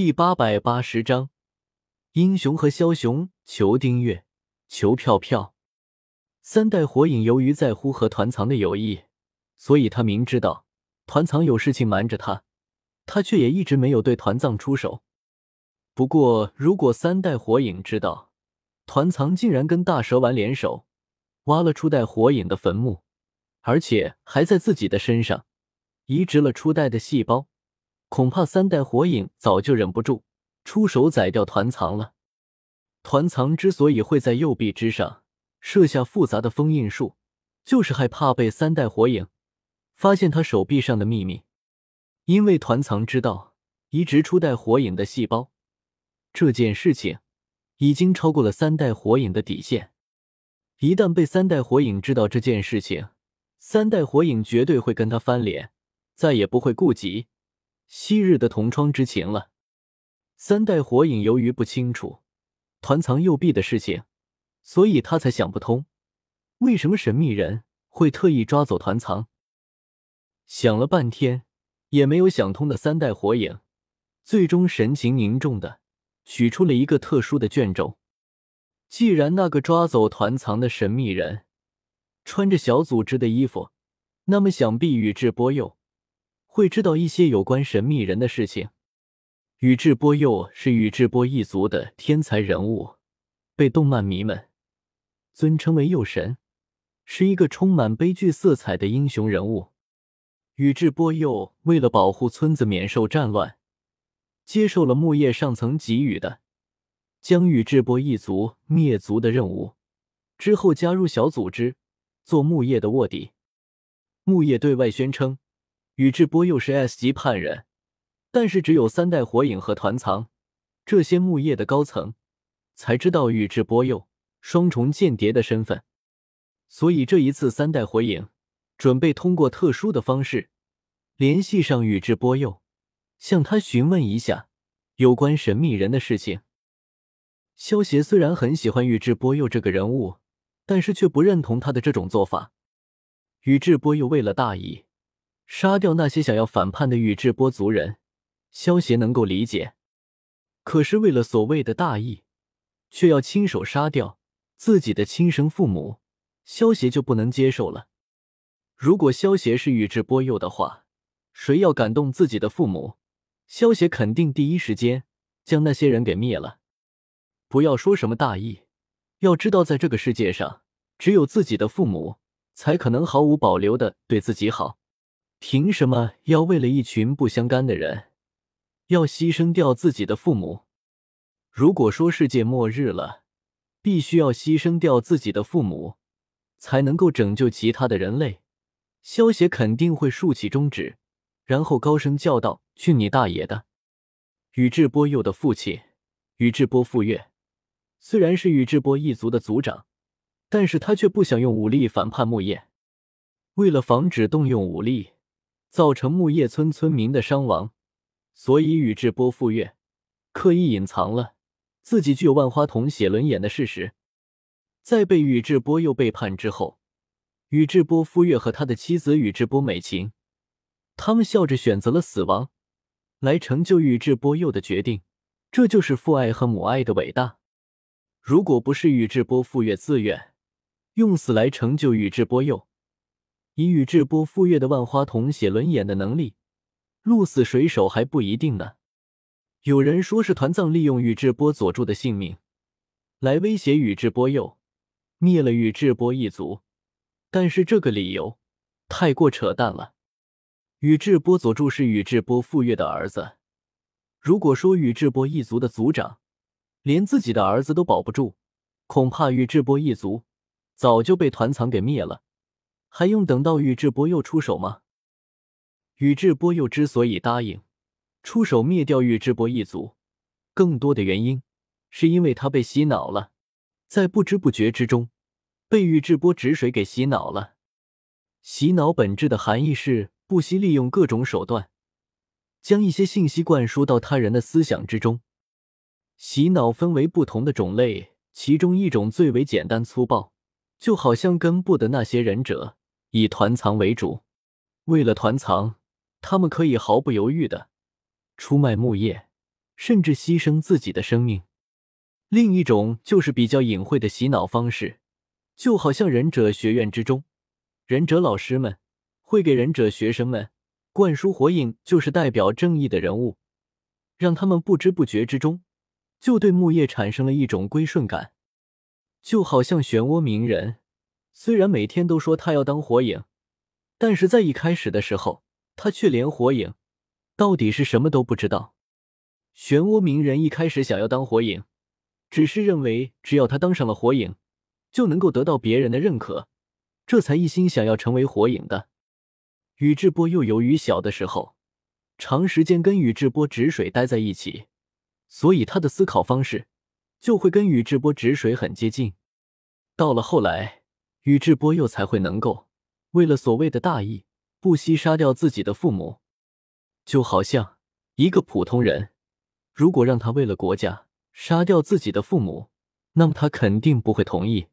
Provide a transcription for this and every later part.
第八百八十章，英雄和枭雄求订阅，求票票。三代火影由于在乎和团藏的友谊，所以他明知道团藏有事情瞒着他，他却也一直没有对团藏出手。不过，如果三代火影知道团藏竟然跟大蛇丸联手，挖了初代火影的坟墓，而且还在自己的身上移植了初代的细胞，恐怕三代火影早就忍不住出手宰掉团藏了。团藏之所以会在右臂之上设下复杂的封印术，就是害怕被三代火影发现他手臂上的秘密。因为团藏知道移植初代火影的细胞这件事情已经超过了三代火影的底线。一旦被三代火影知道这件事情，三代火影绝对会跟他翻脸，再也不会顾及昔日的同窗之情了。三代火影由于不清楚团藏右臂的事情，所以他才想不通为什么神秘人会特意抓走团藏。想了半天也没有想通的三代火影，最终神情凝重的取出了一个特殊的卷轴。既然那个抓走团藏的神秘人穿着小组织的衣服，那么想必宇智波鼬会知道一些有关神秘人的事情。宇智波鼬是宇智波一族的天才人物，被动漫迷们尊称为“鼬神”，是一个充满悲剧色彩的英雄人物。宇智波鼬为了保护村子免受战乱，接受了木叶上层给予的。将宇智波一族灭族的任务之后，加入小组织做木叶的卧底。木叶对外宣称宇智波鼬是 S 级叛人，但是只有三代火影和团藏这些木叶的高层才知道宇智波鼬双重间谍的身份。所以这一次，三代火影准备通过特殊的方式联系上宇智波鼬，向他询问一下有关神秘人的事情。萧协虽然很喜欢宇智波鼬这个人物，但是却不认同他的这种做法。宇智波鼬为了大义，杀掉那些想要反叛的宇智波族人，萧协能够理解。可是为了所谓的大义，却要亲手杀掉自己的亲生父母，萧协就不能接受了。如果萧协是宇智波鼬的话，谁要感动自己的父母，萧协肯定第一时间将那些人给灭了。不要说什么大义，要知道，在这个世界上，只有自己的父母才可能毫无保留的对自己好。凭什么要为了一群不相干的人，要牺牲掉自己的父母？如果说世界末日了，必须要牺牲掉自己的父母，才能够拯救其他的人类，萧协肯定会竖起中指，然后高声叫道：“去你大爷的！”宇智波鼬的父亲宇智波富岳。虽然是宇智波一族的族长，但是他却不想用武力反叛木叶。为了防止动用武力造成木叶村村民的伤亡，所以宇智波富岳刻意隐藏了自己具有万花筒写轮眼的事实。在被宇智波鼬背叛之后，宇智波富岳和他的妻子宇智波美琴，他们笑着选择了死亡，来成就宇智波鼬的决定。这就是父爱和母爱的伟大。如果不是宇智波富岳自愿用死来成就宇智波鼬，以宇智波富岳的万花筒写轮眼的能力，鹿死谁手还不一定呢。有人说是团藏利用宇智波佐助的性命来威胁宇智波鼬，灭了宇智波一族，但是这个理由太过扯淡了。宇智波佐助是宇智波富岳的儿子，如果说宇智波一族的族长。连自己的儿子都保不住，恐怕宇智波一族早就被团藏给灭了，还用等到宇智波鼬出手吗？宇智波鼬之所以答应出手灭掉宇智波一族，更多的原因是因为他被洗脑了，在不知不觉之中被宇智波止水给洗脑了。洗脑本质的含义是不惜利用各种手段，将一些信息灌输到他人的思想之中。洗脑分为不同的种类，其中一种最为简单粗暴，就好像根部的那些忍者以团藏为主，为了团藏，他们可以毫不犹豫的出卖木叶，甚至牺牲自己的生命。另一种就是比较隐晦的洗脑方式，就好像忍者学院之中，忍者老师们会给忍者学生们灌输火影就是代表正义的人物，让他们不知不觉之中就对木叶产生了一种归顺感。就好像漩涡鸣人，虽然每天都说他要当火影，但是在一开始的时候，他却连火影到底是什么都不知道。漩涡鸣人一开始想要当火影，只是认为只要他当上了火影，就能够得到别人的认可，这才一心想要成为火影的。宇智波又由于小的时候长时间跟宇智波止水待在一起，所以他的思考方式。就会跟宇智波止水很接近。到了后来，宇智波鼬才会能够为了所谓的大义，不惜杀掉自己的父母。就好像一个普通人，如果让他为了国家杀掉自己的父母，那么他肯定不会同意。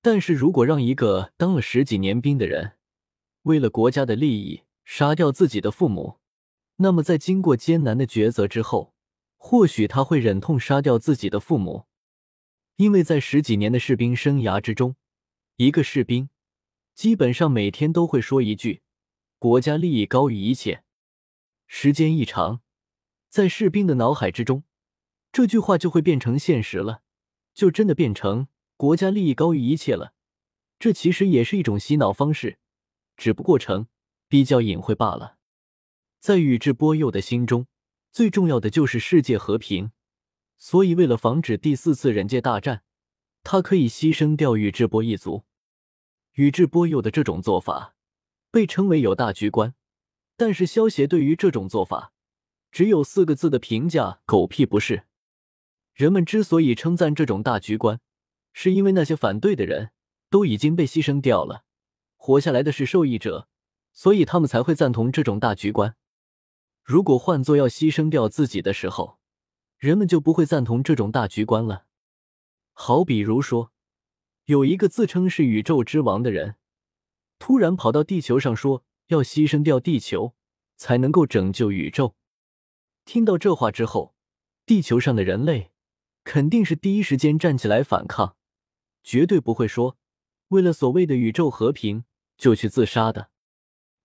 但是如果让一个当了十几年兵的人，为了国家的利益杀掉自己的父母，那么在经过艰难的抉择之后，或许他会忍痛杀掉自己的父母，因为在十几年的士兵生涯之中，一个士兵基本上每天都会说一句“国家利益高于一切”。时间一长，在士兵的脑海之中，这句话就会变成现实了，就真的变成“国家利益高于一切”了。这其实也是一种洗脑方式，只不过程比较隐晦罢了。在宇智波鼬的心中。最重要的就是世界和平，所以为了防止第四次忍界大战，他可以牺牲掉宇智波一族。宇智波鼬的这种做法被称为有大局观，但是萧协对于这种做法只有四个字的评价：狗屁不是。人们之所以称赞这种大局观，是因为那些反对的人都已经被牺牲掉了，活下来的是受益者，所以他们才会赞同这种大局观。如果换做要牺牲掉自己的时候，人们就不会赞同这种大局观了。好比如说，有一个自称是宇宙之王的人，突然跑到地球上说要牺牲掉地球才能够拯救宇宙。听到这话之后，地球上的人类肯定是第一时间站起来反抗，绝对不会说为了所谓的宇宙和平就去自杀的。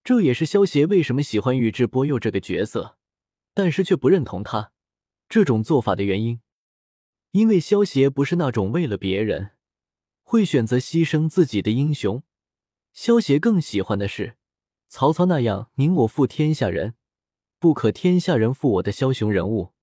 这也是萧协为什么喜欢宇智波鼬这个角色，但是却不认同他这种做法的原因。因为萧协不是那种为了别人会选择牺牲自己的英雄，萧协更喜欢的是曹操那样“宁我负天下人，不可天下人负我”的枭雄人物。